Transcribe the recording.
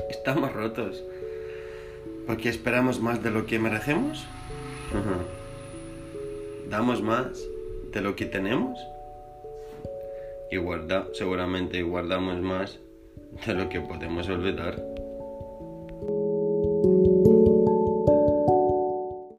estamos rotos. Porque esperamos más de lo que merecemos. Damos más de lo que tenemos. Y guarda, seguramente guardamos más de lo que podemos olvidar.